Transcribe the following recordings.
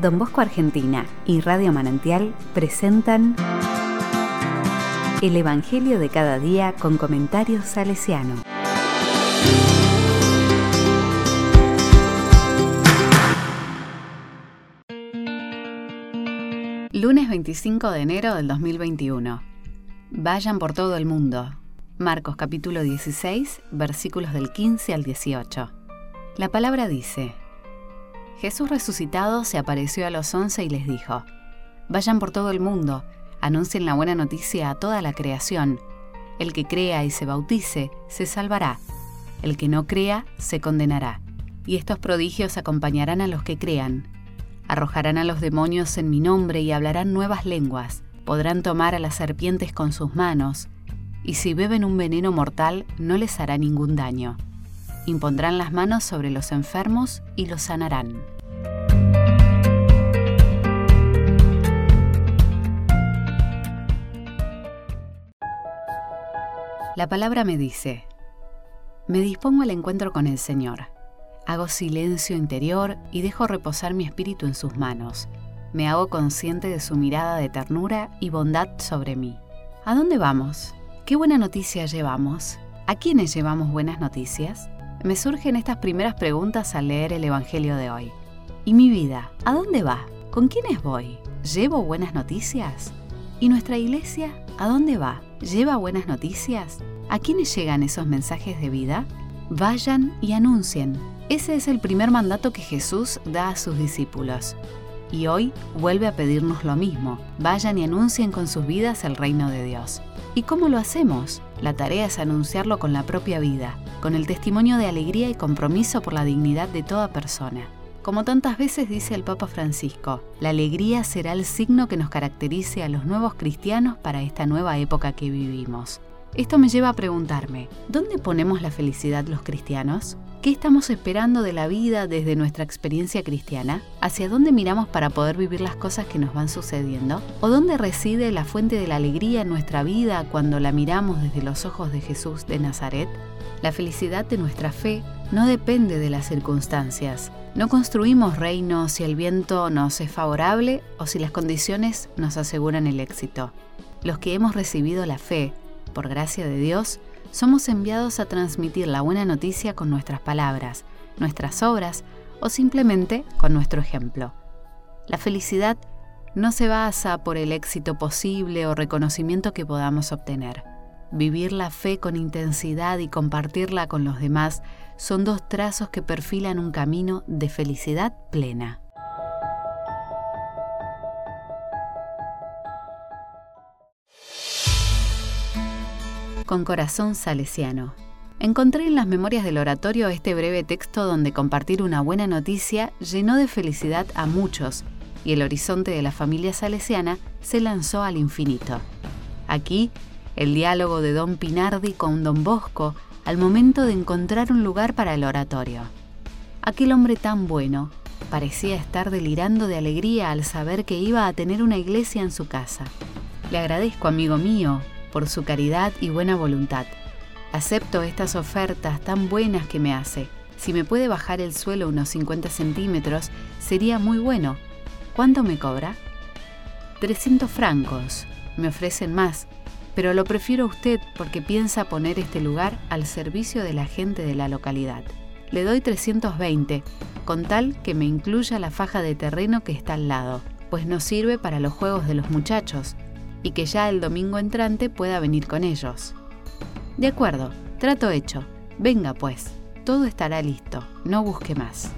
Don Bosco Argentina y Radio Manantial presentan El Evangelio de cada día con comentarios salesiano. Lunes 25 de enero del 2021. Vayan por todo el mundo. Marcos capítulo 16, versículos del 15 al 18. La palabra dice, Jesús resucitado se apareció a los once y les dijo, Vayan por todo el mundo, anuncien la buena noticia a toda la creación. El que crea y se bautice, se salvará. El que no crea, se condenará. Y estos prodigios acompañarán a los que crean. Arrojarán a los demonios en mi nombre y hablarán nuevas lenguas. Podrán tomar a las serpientes con sus manos. Y si beben un veneno mortal, no les hará ningún daño impondrán las manos sobre los enfermos y los sanarán. La palabra me dice, me dispongo al encuentro con el Señor. Hago silencio interior y dejo reposar mi espíritu en sus manos. Me hago consciente de su mirada de ternura y bondad sobre mí. ¿A dónde vamos? ¿Qué buena noticia llevamos? ¿A quiénes llevamos buenas noticias? Me surgen estas primeras preguntas al leer el Evangelio de hoy. ¿Y mi vida? ¿A dónde va? ¿Con quiénes voy? ¿Llevo buenas noticias? ¿Y nuestra iglesia? ¿A dónde va? ¿Lleva buenas noticias? ¿A quiénes llegan esos mensajes de vida? Vayan y anuncien. Ese es el primer mandato que Jesús da a sus discípulos. Y hoy vuelve a pedirnos lo mismo. Vayan y anuncien con sus vidas el reino de Dios. ¿Y cómo lo hacemos? La tarea es anunciarlo con la propia vida, con el testimonio de alegría y compromiso por la dignidad de toda persona. Como tantas veces dice el Papa Francisco, la alegría será el signo que nos caracterice a los nuevos cristianos para esta nueva época que vivimos. Esto me lleva a preguntarme, ¿dónde ponemos la felicidad los cristianos? ¿Qué estamos esperando de la vida desde nuestra experiencia cristiana? ¿Hacia dónde miramos para poder vivir las cosas que nos van sucediendo? ¿O dónde reside la fuente de la alegría en nuestra vida cuando la miramos desde los ojos de Jesús de Nazaret? La felicidad de nuestra fe no depende de las circunstancias. No construimos reinos si el viento nos es favorable o si las condiciones nos aseguran el éxito. Los que hemos recibido la fe, por gracia de Dios, somos enviados a transmitir la buena noticia con nuestras palabras, nuestras obras o simplemente con nuestro ejemplo. La felicidad no se basa por el éxito posible o reconocimiento que podamos obtener. Vivir la fe con intensidad y compartirla con los demás son dos trazos que perfilan un camino de felicidad plena. Con corazón salesiano. Encontré en las memorias del oratorio este breve texto donde compartir una buena noticia llenó de felicidad a muchos y el horizonte de la familia salesiana se lanzó al infinito. Aquí, el diálogo de don Pinardi con don Bosco al momento de encontrar un lugar para el oratorio. Aquel hombre tan bueno parecía estar delirando de alegría al saber que iba a tener una iglesia en su casa. Le agradezco, amigo mío, por su caridad y buena voluntad. Acepto estas ofertas tan buenas que me hace. Si me puede bajar el suelo unos 50 centímetros, sería muy bueno. ¿Cuánto me cobra? 300 francos. Me ofrecen más, pero lo prefiero a usted porque piensa poner este lugar al servicio de la gente de la localidad. Le doy 320, con tal que me incluya la faja de terreno que está al lado, pues no sirve para los juegos de los muchachos, y que ya el domingo entrante pueda venir con ellos. De acuerdo, trato hecho. Venga pues, todo estará listo, no busque más.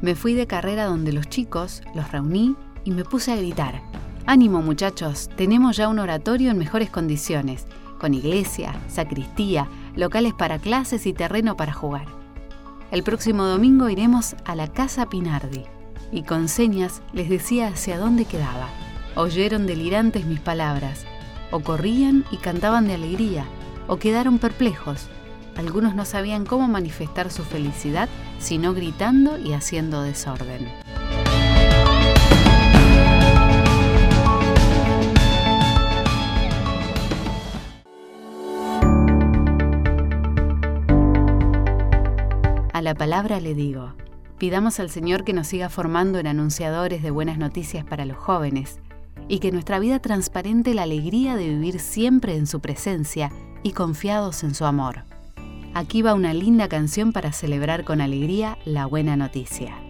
Me fui de carrera donde los chicos, los reuní y me puse a gritar. Ánimo muchachos, tenemos ya un oratorio en mejores condiciones, con iglesia, sacristía, locales para clases y terreno para jugar. El próximo domingo iremos a la Casa Pinardi y con señas les decía hacia dónde quedaba. Oyeron delirantes mis palabras, o corrían y cantaban de alegría, o quedaron perplejos. Algunos no sabían cómo manifestar su felicidad, sino gritando y haciendo desorden. A la palabra le digo, Pidamos al Señor que nos siga formando en anunciadores de buenas noticias para los jóvenes y que nuestra vida transparente la alegría de vivir siempre en su presencia y confiados en su amor. Aquí va una linda canción para celebrar con alegría la buena noticia.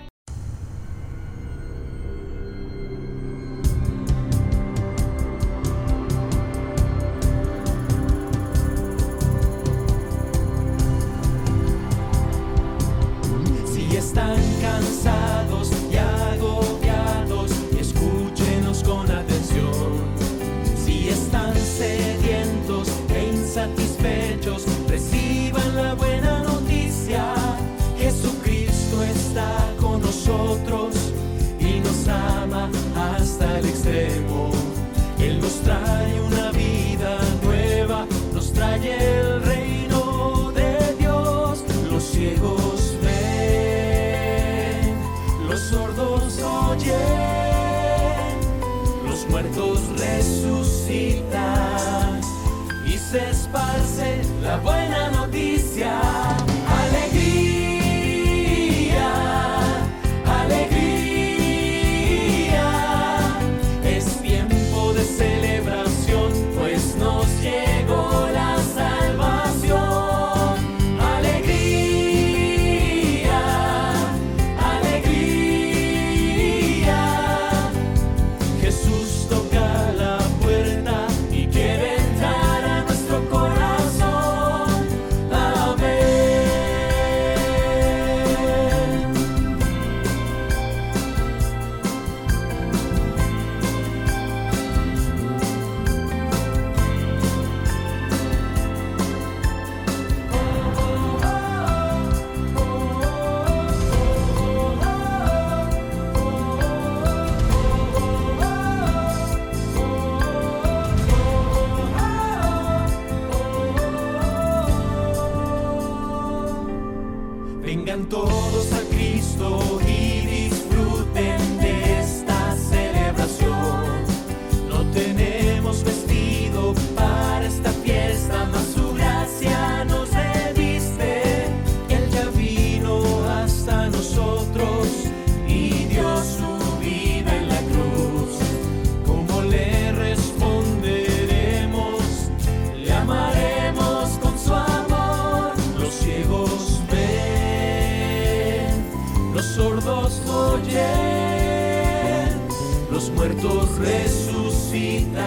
muertos resucitan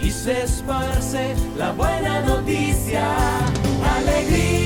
y se esparce la buena noticia. Alegría.